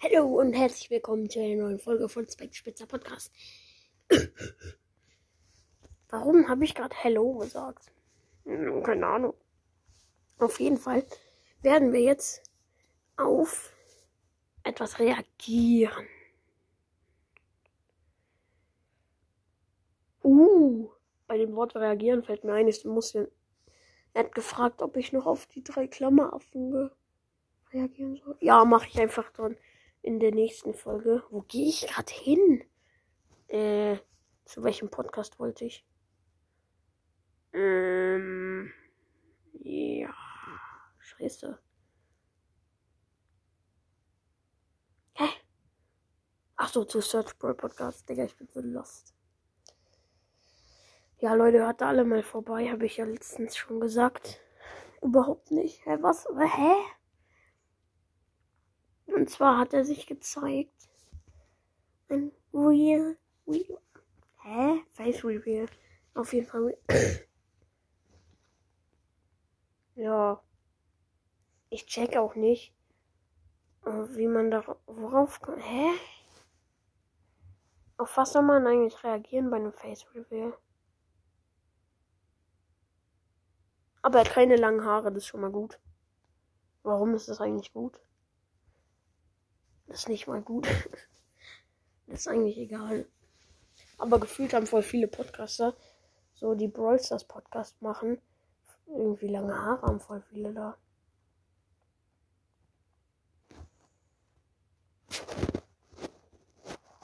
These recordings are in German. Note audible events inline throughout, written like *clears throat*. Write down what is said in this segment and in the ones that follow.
Hallo und herzlich willkommen zu einer neuen Folge von Spitzer Podcast. *coughs* Warum habe ich gerade Hello gesagt? Hm, Keine Ahnung. Auf jeden Fall werden wir jetzt auf etwas reagieren. Uh, bei dem Wort reagieren fällt mir ein, ich muss ja. Er hat gefragt, ob ich noch auf die drei Klammeraffen reagieren soll. Ja, mache ich einfach dann in der nächsten Folge. Wo gehe ich gerade hin? Äh, zu welchem Podcast wollte ich? Ähm, ja, scheiße. Hä? Ach so, zu Search Pro Podcast. Digga, ich bin so lost. Ja, Leute, hört alle mal vorbei, habe ich ja letztens schon gesagt. Überhaupt nicht. Hä, was? Hä? Und zwar hat er sich gezeigt. Ein Real. Real. Hä? Face Reveal. Auf jeden Fall. *clears throat* Ja. Ich check auch nicht, äh, wie man da worauf kommt. Hä? Auf was soll man eigentlich reagieren bei einem Face Reveal? Aber er keine langen Haare, das ist schon mal gut. Warum ist das eigentlich gut? Das ist nicht mal gut. *laughs* Das ist eigentlich egal. Aber gefühlt haben voll viele Podcaster, so die Brawl Stars Podcast machen, irgendwie lange Haare haben voll viele da.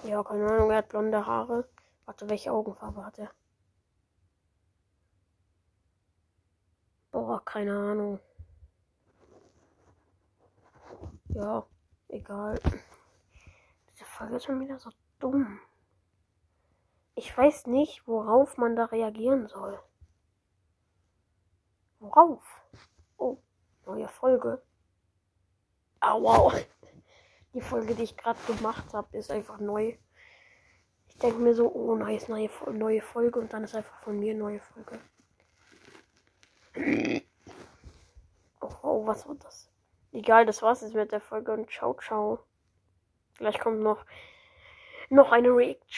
Ja, keine Ahnung, er hat blonde Haare. Warte, welche Augenfarbe hat er? Boah, keine Ahnung. Ja, egal. Diese Folge ist schon wieder so dumm. Ich weiß nicht, worauf man da reagieren soll. Worauf? Oh, neue Folge. Ah, wow. Die Folge, die ich gerade gemacht habe, ist einfach neu. Ich denke mir so, oh, nice, neue, neue Folge. Und dann ist einfach von mir neue Folge. Oh, oh, was war das? Egal, das war's jetzt mit der Folge und ciao, ciao. Gleich kommt noch, noch eine Reaction.